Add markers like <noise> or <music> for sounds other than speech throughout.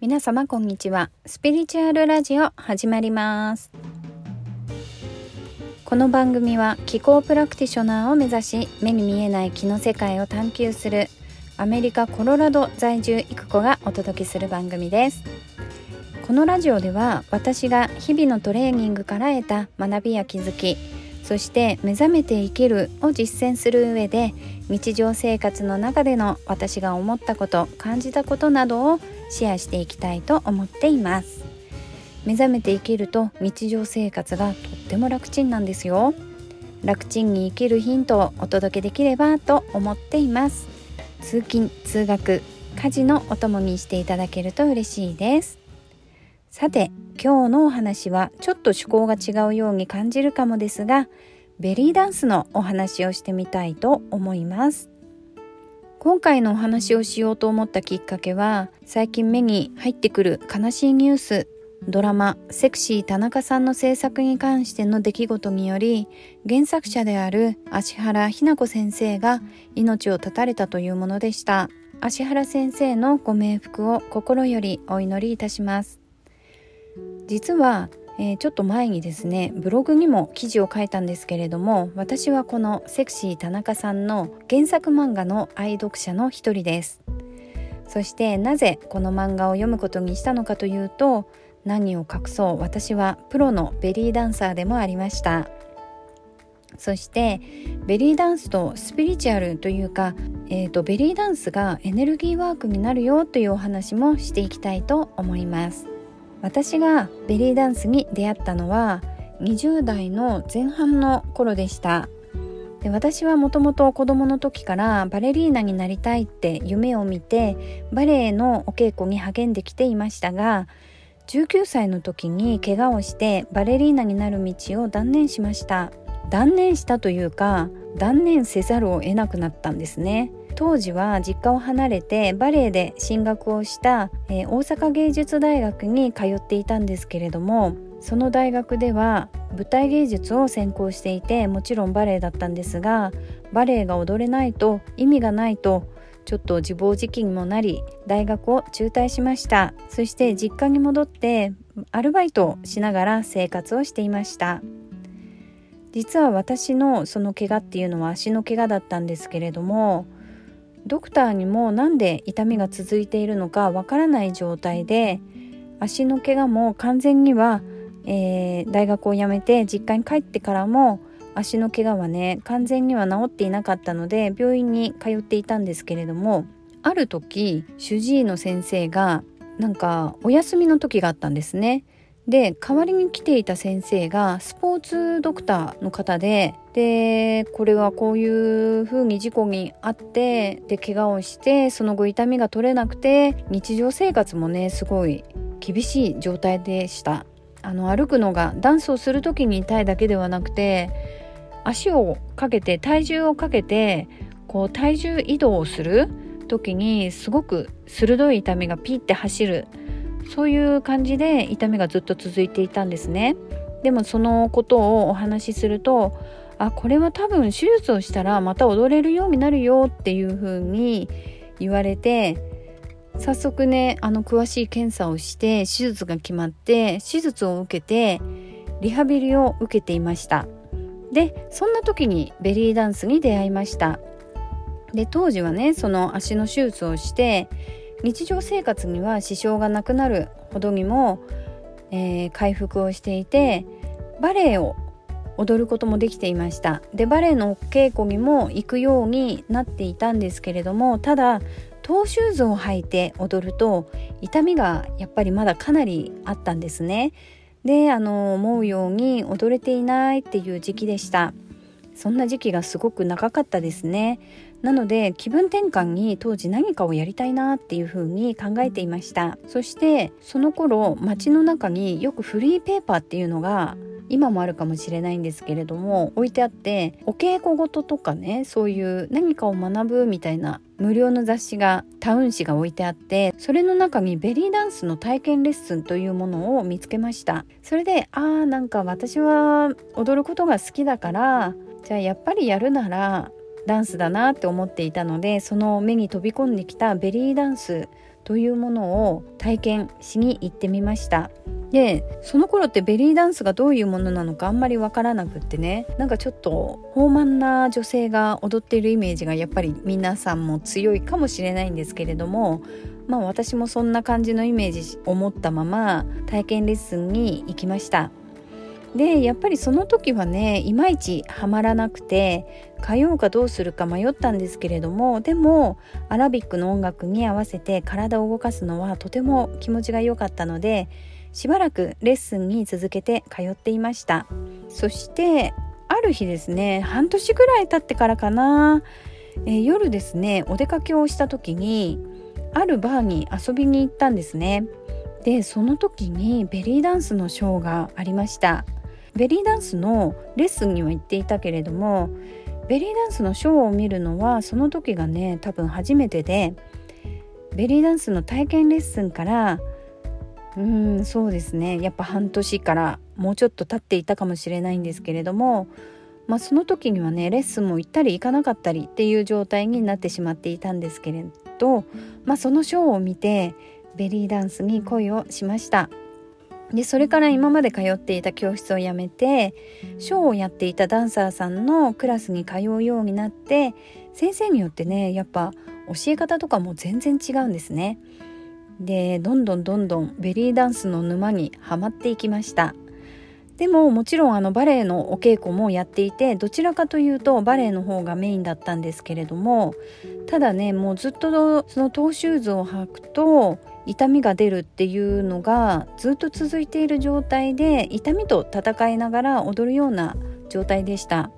皆様こんにちは。スピリチュアルラジオ始まります。この番組は気候プラクティショナーを目指し目に見えない気の世界を探求するアメリカコロラド在住育子がお届けする番組です。このラジオでは私が日々のトレーニングから得た学びや気づきそして目覚めて生きるを実践する上で日常生活の中での私が思ったこと感じたことなどをシェアしていきたいと思っています。目覚めて生きると日常生活がとっても楽ちんなんですよ。楽ちんに生きるヒントをお届けできればと思っています。通勤通学家事のお供にしていただけると嬉しいです。さて今日のお話はちょっと趣向が違うように感じるかもですがベリーダンスのお話をしてみたいと思います。今回のお話をしようと思ったきっかけは最近目に入ってくる悲しいニュースドラマ「セクシー田中さん」の制作に関しての出来事により原作者である芦原日奈子先生が命を絶たれたというものでした。芦原先生のご冥福を心よりお祈りいたします。実は、えー、ちょっと前にですねブログにも記事を書いたんですけれども私はこのセクシー田中さんの原作漫画の愛読者の一人です。そしてなぜこの漫画を読むことにしたのかというと何を隠そう私はプロのベリーダンサーでもありました。そしてベリーダンスとスピリチュアルというか、えーとベリーダンスがエネルギーワークになるよというお話もしていきたいと思います。私がベリーダンスに出会ったのは20代の前半の頃でした。で私はもともと子供の時からバレリーナになりたいって夢を見てバレエのお稽古に励んできていましたが19歳の時に怪我をしてバレリーナになる道を断念しました。断念したというか断念せざるを得なくなったんですね。当時は実家を離れてバレエで進学をした、えー、大阪芸術大学に通っていたんですけれどもその大学では舞台芸術を専攻していてもちろんバレエだったんですがバレエが踊れないと意味がないとちょっと自暴自棄にもなり大学を中退しました。そして実家に戻ってアルバイトをしながら生活をしていました。実は私のその怪我っていうのは足の怪我だったんですけれどもドクターにも何で痛みが続いているのかわからない状態で足の怪我も完全には、えー、大学を辞めて実家に帰ってからも足の怪我はね完全には治っていなかったので病院に通っていたんですけれどもある時主治医の先生がなんかお休みの時があったんですね。で代わりに来ていた先生がスポーツドクターの方ででこれはこういう風に事故にあってで怪我をしてその後痛みが取れなくて日常生活もねすごい厳しい状態でした。あの歩くのがダンスをする時に痛いだけではなくて足をかけて体重をかけてこう体重移動をする時にすごく鋭い痛みがピッて走るそういう感じで痛みがずっと続いていたんですね。でもそのことをお話しするとあこれは多分手術をしたらまた踊れるようになるよっていう風に言われて早速ねあの詳しい検査をして手術が決まって手術を受けてリハビリを受けていました。でそんな時にベリーダンスに出会いました。で当時はねその足の手術をして日常生活には支障がなくなるほどにも、えー、回復をしていてバレエを踊ることもできていました。でバレエの稽古にも行くようになっていたんですけれどもただトーシューズを履いて踊ると痛みがやっぱりまだかなりあったんですね。であの思うように踊れていないっていう時期でした。そんな時期がすごく長かったですね。なので気分転換に当時何かをやりたいなっていう風に考えていました。そしてその頃街の中によくフリーペーパーっていうのが今もあるかもしれないんですけれども置いてあってお稽古事とかねそういう何かを学ぶみたいな無料の雑誌がタウン誌が置いてあってそれの中にベリーダンスの体験レッスンというものを見つけました。それであーなんか私は踊ることが好きだからじゃあやっぱりやるならダンスだなって思っていたのでその目に飛び込んできたベリーダンスというものを体験しに行ってみました。でその頃ってベリーダンスがどういうものなのかあんまりわからなくってね。なんかちょっと豊満な女性が踊っているイメージがやっぱり皆さんも強いかもしれないんですけれども。まあ私もそんな感じのイメージを持ったまま体験レッスンに行きました。でやっぱりその時はねいまいちハマらなくて通うかどうするか迷ったんですけれどもでもアラビックの音楽に合わせて体を動かすのはとても気持ちが良かったのでしばらくレッスンに続けて通っていました。そしてある日ですね半年ぐらい経ってからかな、えー、夜ですねお出かけをした時にあるバーに遊びに行ったんですね。でその時にベリーダンスのショーがありました。ベリーダンスのレッスンには行っていたけれどもベリーダンスのショーを見るのはその時がね多分初めてでベリーダンスの体験レッスンからうんそうですねやっぱ半年からもうちょっと経っていたかもしれないんですけれども、まあ、その時にはねレッスンも行ったり行かなかったりっていう状態になってしまっていたんですけれど、まあ、そのショーを見てベリーダンスに恋をしました。でそれから今まで通っていた教室を辞めてショーをやっていたダンサーさんのクラスに通うようになって先生によってねやっぱ教え方とかも全然違うんですね。でどんどんどんどんベリーダンスの沼にはまっていきましたでももちろんあのバレエのお稽古もやっていてどちらかというとバレエの方がメインだったんですけれどもただねもうずっとそのトーシューズを履くと痛みが出るっていうのがずっと続いている状態で痛みと戦いながら踊るような状態でした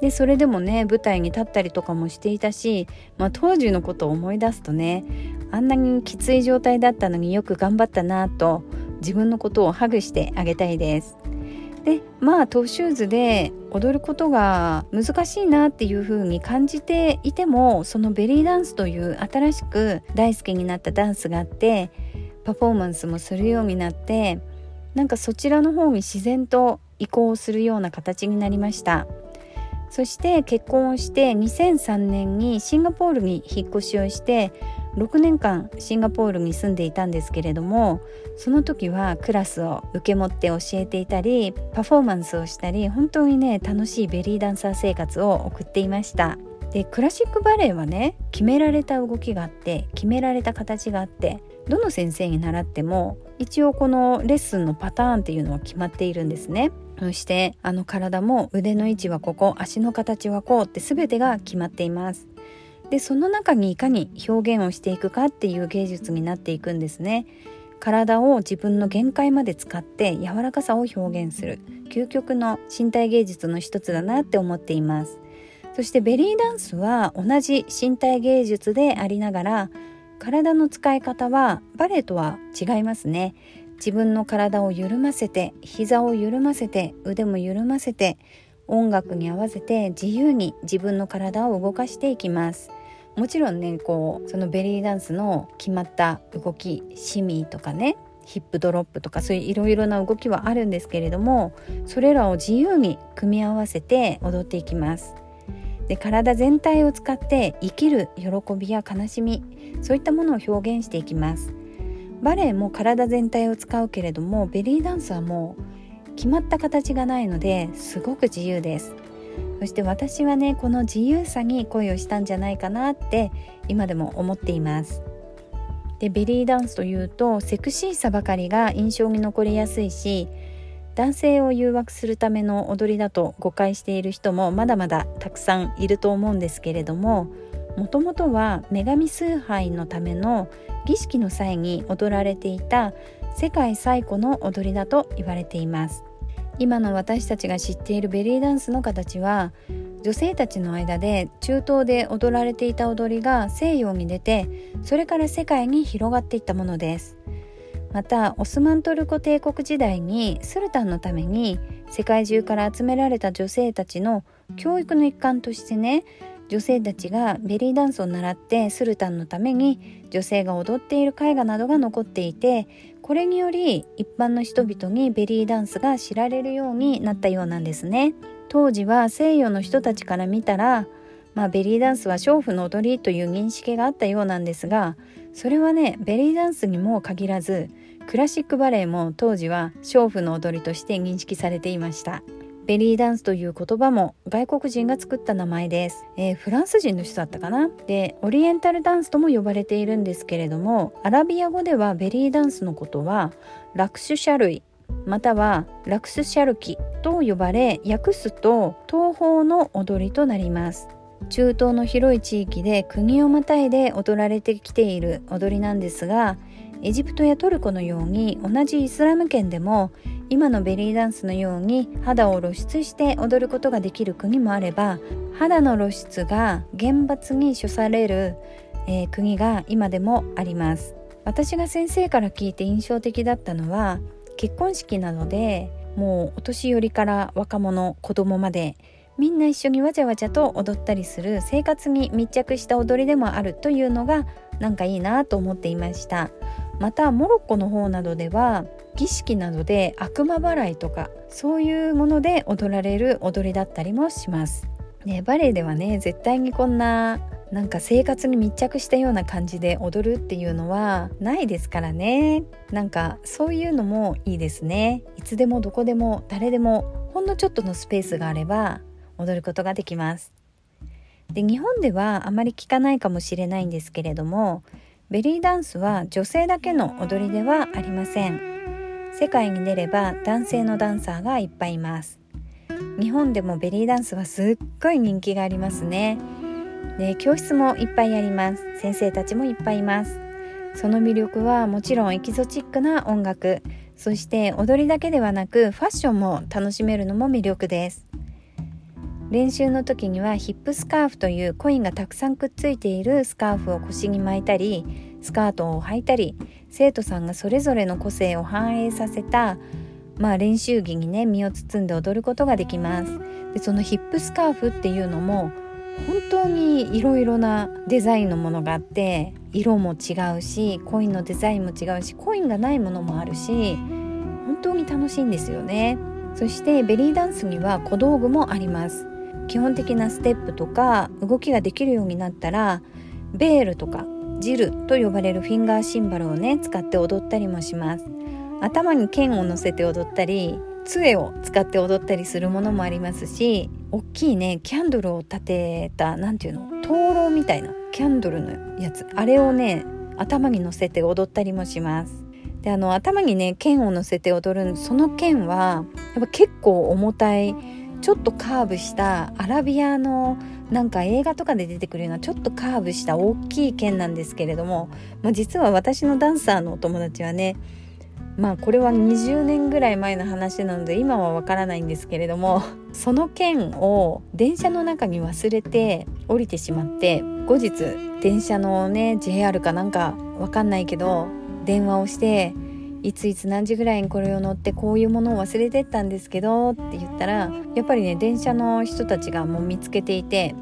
でそれでもね舞台に立ったりとかもしていたし、まあ、当時のことを思い出すとねあんなにきつい状態だったのによく頑張ったなと自分のことをハグしてあげたいです。でまあトーシューズで踊ることが難しいなっていう風に感じていてもそのベリーダンスという新しく大好きになったダンスがあってパフォーマンスもするようになってなんかそちらの方に自然と移行するような形になりました。そして結婚をして2003年にシンガポールに引っ越しをして6年間シンガポールに住んでいたんですけれどもその時はクラスを受け持って教えていたりパフォーマンスをしたり本当にね楽しいベリーダンサー生活を送っていました。でクラシックバレエはね決められた動きがあって決められた形があってどの先生に習っても一応このレッスンのパターンっていうのは決まっているんですね。そしてあの体も腕の位置はここ足の形はこうって全てが決まっています。でその中にいかに表現をしていくかっていう芸術になっていくんですね。体を自分の限界まで使って柔らかさを表現する。究極の身体芸術の一つだなって思っています。そしてベリーダンスは同じ身体芸術でありながら体の使い方はバレエとは違いますね。自分の体を緩ませて膝を緩ませて腕も緩ませて音楽に合わせて自由に自分の体を動かしていきます。もちろんねこうそのベリーダンスの決まった動きシミとかねヒップドロップとかそういういろいろな動きはあるんですけれどもそれらを自由に組み合わせて踊っていきます。で体全体を使って生きる喜びや悲しみそういったものを表現していきます。バレエも体全体を使うけれどもベリーダンスはもう決まった形がないのですごく自由です。そして私はねこの自由さに恋をしたんじゃないかなって今でも思っています。でベリーダンスというとセクシーさばかりが印象に残りやすいし男性を誘惑するための踊りだと誤解している人もまだまだたくさんいると思うんですけれどももともとは女神崇拝のための儀式の際に踊られていた世界最古の踊りだと言われています。今の私たちが知っているベリーダンスの形は女性たちの間で中東で踊られていた踊りが西洋に出てそれから世界に広がっていったものです。またオスマントルコ帝国時代にスルタンのために世界中から集められた女性たちの教育の一環としてね女性たちがベリーダンスを習ってスルタンのために女性が踊っている絵画などが残っていてこれにより一般の人々にベリーダンスが知られるようになったようなんですね。当時は西洋の人たちから見たらまあ、ベリーダンスは娼婦の踊りという認識があったようなんですがそれはねベリーダンスにも限らずクラシックバレエも当時は娼婦の踊りとして認識されていました。ベリーダンスという言葉も外国人が作った名前です、えー、フランス人の人だったかな？でオリエンタルダンスとも呼ばれているんですけれどもアラビア語ではベリーダンスのことはラクシュシャルイまたはラクスシャルキと呼ばれ訳すと東方の踊りとなります。中東の広い地域で国をまたいで踊られてきている踊りなんですがエジプトやトルコのように同じイスラム圏でも今のベリーダンスのように肌を露出して踊ることができる国もあれば肌の露出が厳罰に処される、えー、国が今でもあります。私が先生から聞いて印象的だったのは結婚式などでもうお年寄りから若者子供までみんな一緒にわちゃわちゃと踊ったりする生活に密着した踊りでもあるというのがなんかいいなと思っていました。またモロッコの方などでは儀式などで悪魔払いとかそういうもので踊られる踊りだったりもします。ね、バレエではね絶対にこんななんか生活に密着したような感じで踊るっていうのはないですからね。なんかそういうのもいいですね。いつでもどこでも誰でもほんのちょっとのスペースがあれば踊ることができます。で日本ではあまり聞かないかもしれないんですけれどもベリーダンスは女性だけの踊りではありません。世界に出れば男性のダンサーがいっぱいいます。日本でもベリーダンスはすっごい人気がありますね。で教室もいっぱいあります。先生たちもいっぱいいます。その魅力はもちろんエキゾチックな音楽。そして踊りだけではなくファッションも楽しめるのも魅力です。練習の時にはヒップスカーフというコインがたくさんくっついているスカーフを腰に巻いたりスカートを履いたり生徒さんがそれぞれの個性を反映させたまあ、練習着にね身を包んで踊ることができます。でそのヒップスカーフっていうのも本当にいろいろなデザインのものがあって色も違うしコインのデザインも違うしコインがないものもあるし本当に楽しいんですよね。そしてベリーダンスには小道具もあります。基本的なステップとか動きができるようになったらベールとかジルと呼ばれるフィンガーシンバルをね使って踊ったりもします。頭に剣を乗せて踊ったり杖を使って踊ったりするものもありますし大きいねキャンドルを立てた何ていうの灯籠みたいなキャンドルのやつ。あれをね頭に乗せて踊ったりもします。であの頭にね剣を乗せて踊るその剣はやっぱ結構重たいちょっとカーブしたアラビアのなんか映画とかで出てくるようなちょっとカーブした大きい剣なんですけれども、まあ、実は私のダンサーのお友達はねまあこれは20年ぐらい前の話なので今はわからないんですけれどもその剣を電車の中に忘れて降りてしまって後日電車のね JR かなんかわかんないけど電話をしていついつ何時ぐらいにこれを乗ってこういうものを忘れてったんですけどって言ったらやっぱりね電車の人たちがもう見つけていて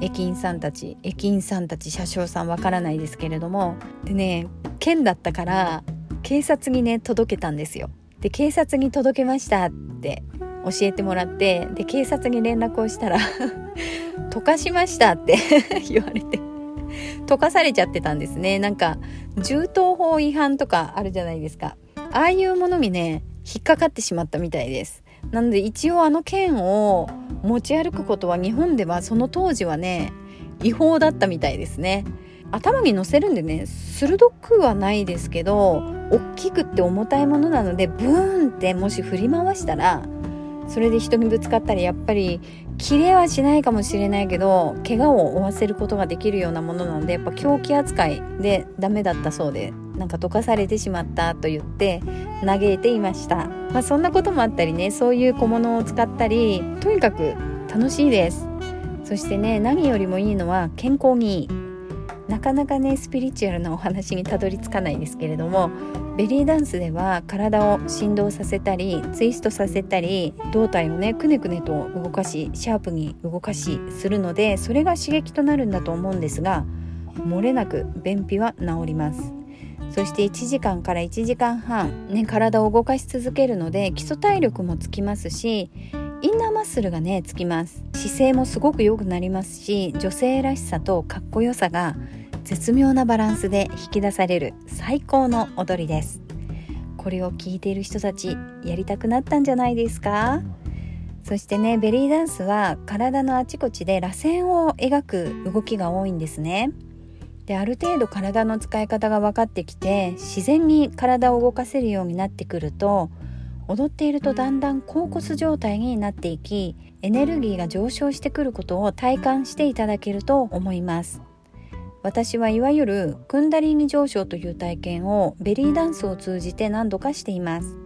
駅員さんたち駅員さんたち車掌さんわからないですけれどもでね県だったから警察にね届けたんですよ。で警察に届けましたって教えてもらってで警察に連絡をしたら <laughs> 溶かしましたって <laughs> 言われて。溶かされちゃってたんですね。なんか銃刀法違反とかあるじゃないですか。ああいうものにね引っかかってしまったみたいです。なので一応あの剣を持ち歩くことは日本ではその当時はね違法だったみたいですね。頭に乗せるんでね鋭くはないですけど大きくって重たいものなのでブーンってもし振り回したらそれで人にぶつかったりやっぱり切れはしないかもしれないけど怪我を負わせることができるようなものなのでやっぱ凶器扱いでダメだったそうでなんか溶かされてしまったと言って嘆いていました、まあ、そんなこともあったりねそういう小物を使ったりとにかく楽しいです。そしてね何よりもいいのは健康にいい。なかなかねスピリチュアルなお話にたどり着かないですけれどもベリーダンスでは体を振動させたりツイストさせたり胴体をねくねくねと動かしシャープに動かしするのでそれが刺激となるんだと思うんですが漏れなく便秘は治ります。そして1時間から1時間半、ね、体を動かし続けるので基礎体力もつきますしインナーマッスルがねつきます。姿勢もすごく良くなりますし女性らしさとかっこよさが絶妙なバランスで引き出される最高の踊りです。これを聞いている人たちやりたくなったんじゃないですか？そしてねベリーダンスは体のあちこちで螺旋を描く動きが多いんですね。である程度体の使い方が分かってきて自然に体を動かせるようになってくると踊っているとだんだん高骨状態になっていきエネルギーが上昇してくることを体感していただけると思います。私はいわゆるクンダリーニ上昇という体験をベリーダンスを通じて何度かしています。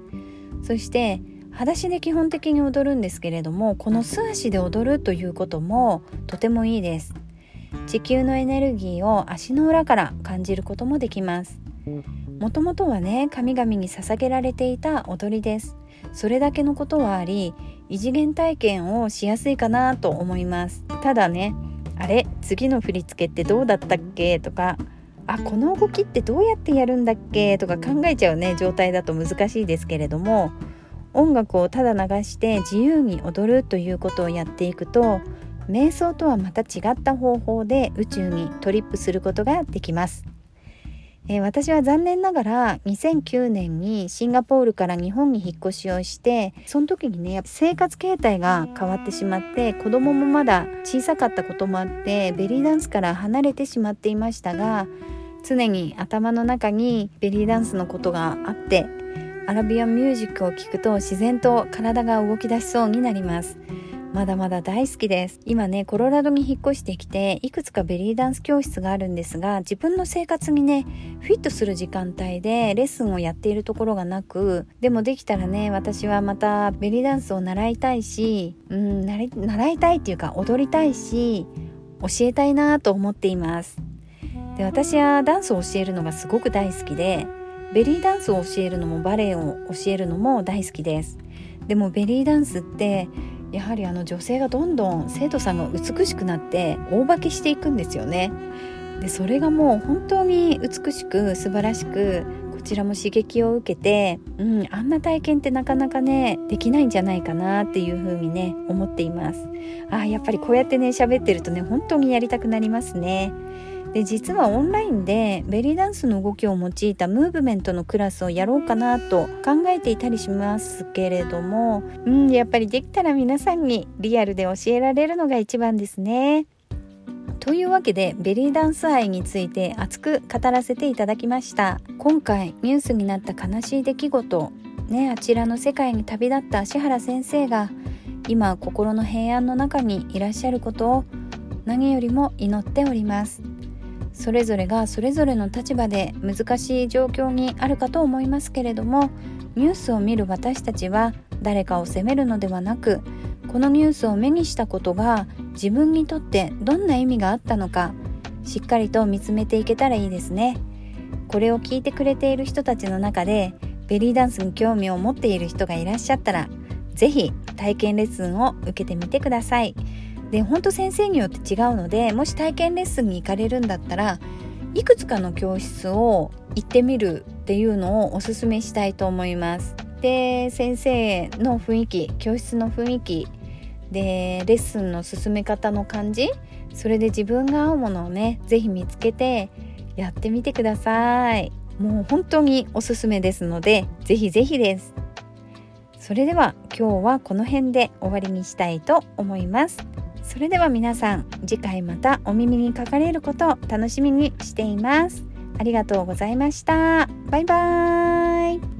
そして裸足で基本的に踊るんですけれどもこの素足で踊るということもとてもいいです。地球のエネルギーを足の裏から感じることもできます。もともとはね神々に捧げられていた踊りです。それだけのことはあり異次元体験をしやすいかなと思います。ただねあれ次の振り付けってどうだったっけ？とかあこの動きってどうやってやるんだっけ？とか考えちゃうね状態だと難しいですけれども音楽をただ流して自由に踊るということをやっていくと瞑想とはまた違った方法で宇宙にトリップすることができます。えー、私は残念ながら2009年にシンガポールから日本に引っ越しをしてその時にね生活形態が変わってしまって子供もまだ小さかったこともあってベリーダンスから離れてしまっていましたが常に頭の中にベリーダンスのことがあってアラビアンミュージックを聴くと自然と体が動き出しそうになります。まだまだ大好きです。今ねコロラドに引っ越してきていくつかベリーダンス教室があるんですが自分の生活にねフィットする時間帯でレッスンをやっているところがなくでもできたらね私はまたベリーダンスを習いたいしうん習いたいっていうか踊りたいし教えたいなと思っています。で私はダンスを教えるのがすごく大好きでベリーダンスを教えるのもバレエを教えるのも大好きです。でもベリーダンスってやはりあの女性がどんどん生徒さんが美しくなって大化けしていくんですよね。でそれがもう本当に美しく素晴らしくこちらも刺激を受けて、うん、あんな体験ってなかなかねできないんじゃないかなっていうふうにね思っています。あやっぱりこうやってね喋ってるとね本当にやりたくなりますね。で実はオンラインでベリーダンスの動きを用いたムーブメントのクラスをやろうかなと考えていたりしますけれどもうんやっぱりできたら皆さんにリアルで教えられるのが一番ですね。というわけでベリーダンス愛について熱く語らせていただきました今回ニュースになった悲しい出来事ねあちらの世界に旅立った芦原先生が今心の平安の中にいらっしゃることを何よりも祈っておりますそれぞれがそれぞれの立場で難しい状況にあるかと思いますけれどもニュースを見る私たちは誰かを責めるのではなくこのニュースを目にしたことが自分にとってどんな意味があったのかしっかりと見つめていけたらいいですねこれを聞いてくれている人たちの中でベリーダンスに興味を持っている人がいらっしゃったら是非体験レッスンを受けてみてください。で本当先生によって違うのでもし体験レッスンに行かれるんだったらいくつかの教室を行ってみるっていうのをおすすめしたいと思います。で先生の雰囲気教室の雰囲気でレッスンの進め方の感じそれで自分が合うものをね是非見つけてやってみてください。もう本当におすすめですので是非是非です。それでは今日はこの辺で終わりにしたいと思います。それでは皆さん次回またお耳にかかれることを楽しみにしています。ありがとうございました。バイバーイ。